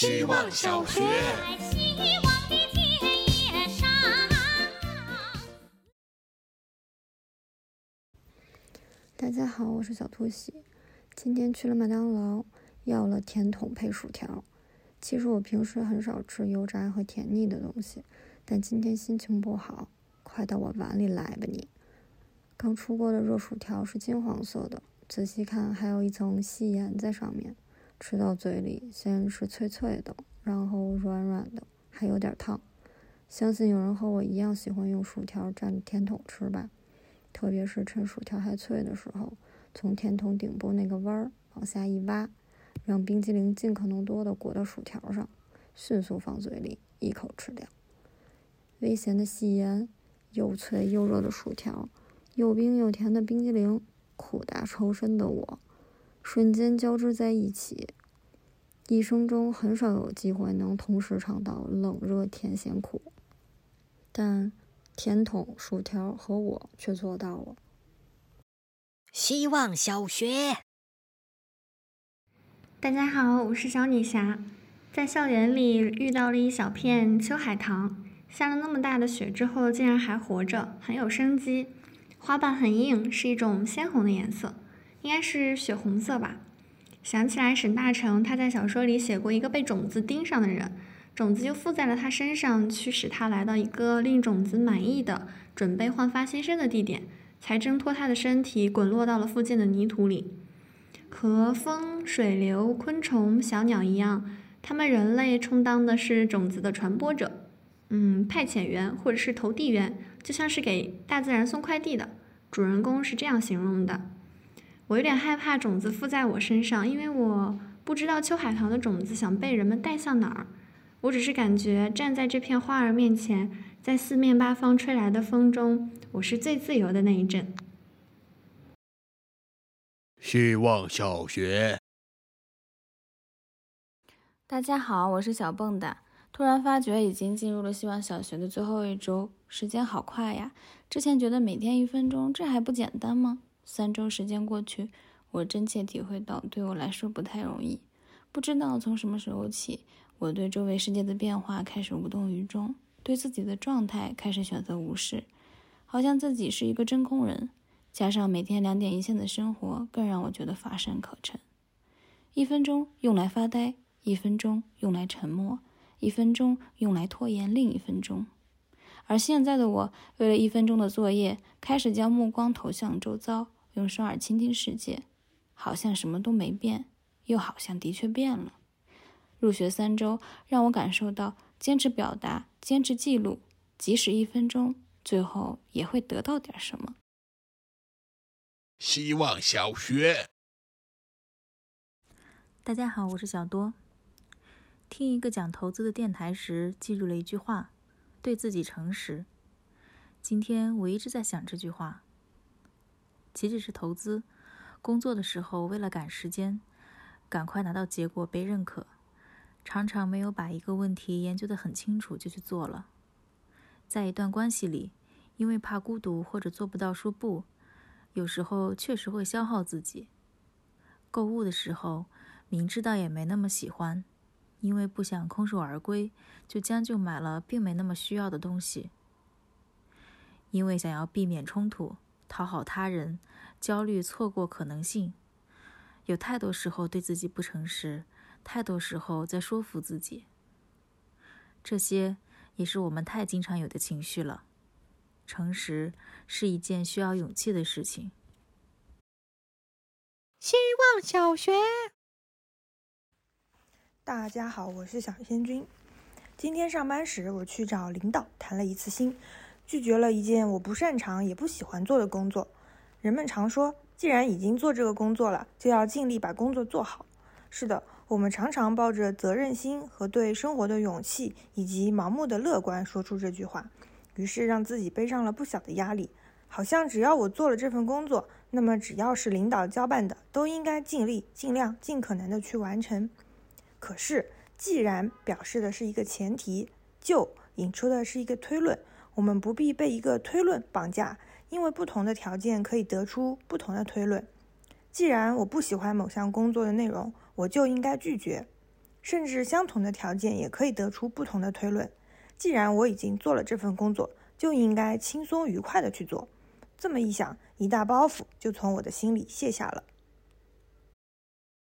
希望小学。希望的田野上。大家好，我是小兔喜。今天去了麦当劳，要了甜筒配薯条。其实我平时很少吃油炸和甜腻的东西，但今天心情不好，快到我碗里来吧你！刚出锅的热薯条是金黄色的，仔细看还有一层细盐在上面。吃到嘴里，先是脆脆的，然后软软的，还有点烫。相信有人和我一样喜欢用薯条蘸甜筒吃吧。特别是趁薯条还脆的时候，从甜筒顶部那个弯儿往下一挖，让冰激凌尽可能多的裹到薯条上，迅速放嘴里一口吃掉。微咸的细盐，又脆又热的薯条，又冰又甜的冰激凌，苦大仇深的我，瞬间交织在一起。一生中很少有机会能同时尝到冷热甜咸苦，但甜筒、薯条和我却做到了。希望小学。大家好，我是小女侠。在校园里遇到了一小片秋海棠，下了那么大的雪之后，竟然还活着，很有生机。花瓣很硬，是一种鲜红的颜色，应该是血红色吧。想起来沈大成他在小说里写过一个被种子盯上的人，种子就附在了他身上，驱使他来到一个令种子满意的、准备焕发新生的地点，才挣脱他的身体，滚落到了附近的泥土里。和风、水流、昆虫、小鸟一样，他们人类充当的是种子的传播者，嗯，派遣员或者是投递员，就像是给大自然送快递的。主人公是这样形容的：我有点害怕种子附在我身上，因为我不知道秋海棠的种子想被人们带向哪儿。我只是感觉站在这片花儿面前，在四面八方吹来的风中，我是最自由的那一阵。希望小学。大家好，我是小蹦跶。突然发觉已经进入了希望小学的最后一周，时间好快呀！之前觉得每天一分钟，这还不简单吗？三周时间过去，我真切体会到，对我来说不太容易。不知道从什么时候起，我对周围世界的变化开始无动于衷，对自己的状态开始选择无视，好像自己是一个真空人。加上每天两点一线的生活，更让我觉得乏善可陈。一分钟用来发呆，一分钟用来沉默，一分钟用来拖延另一分钟。而现在的我，为了一分钟的作业，开始将目光投向周遭，用双耳倾听世界，好像什么都没变，又好像的确变了。入学三周，让我感受到坚持表达、坚持记录，即使一分钟，最后也会得到点什么。希望小学。大家好，我是小多。听一个讲投资的电台时，记住了一句话：对自己诚实。今天我一直在想这句话。即使是投资，工作的时候为了赶时间，赶快拿到结果被认可，常常没有把一个问题研究得很清楚就去做了。在一段关系里，因为怕孤独或者做不到说不，有时候确实会消耗自己。购物的时候，明知道也没那么喜欢，因为不想空手而归，就将就买了并没那么需要的东西。因为想要避免冲突、讨好他人，焦虑错过可能性，有太多时候对自己不诚实，太多时候在说服自己。这些也是我们太经常有的情绪了。诚实是一件需要勇气的事情。希望小学。大家好，我是小仙君。今天上班时，我去找领导谈了一次心，拒绝了一件我不擅长也不喜欢做的工作。人们常说，既然已经做这个工作了，就要尽力把工作做好。是的，我们常常抱着责任心和对生活的勇气，以及盲目的乐观说出这句话，于是让自己背上了不小的压力。好像只要我做了这份工作，那么只要是领导交办的，都应该尽力、尽量、尽可能的去完成。可是，既然表示的是一个前提，就引出的是一个推论，我们不必被一个推论绑架，因为不同的条件可以得出不同的推论。既然我不喜欢某项工作的内容，我就应该拒绝。甚至相同的条件也可以得出不同的推论。既然我已经做了这份工作，就应该轻松愉快的去做。这么一想，一大包袱就从我的心里卸下了。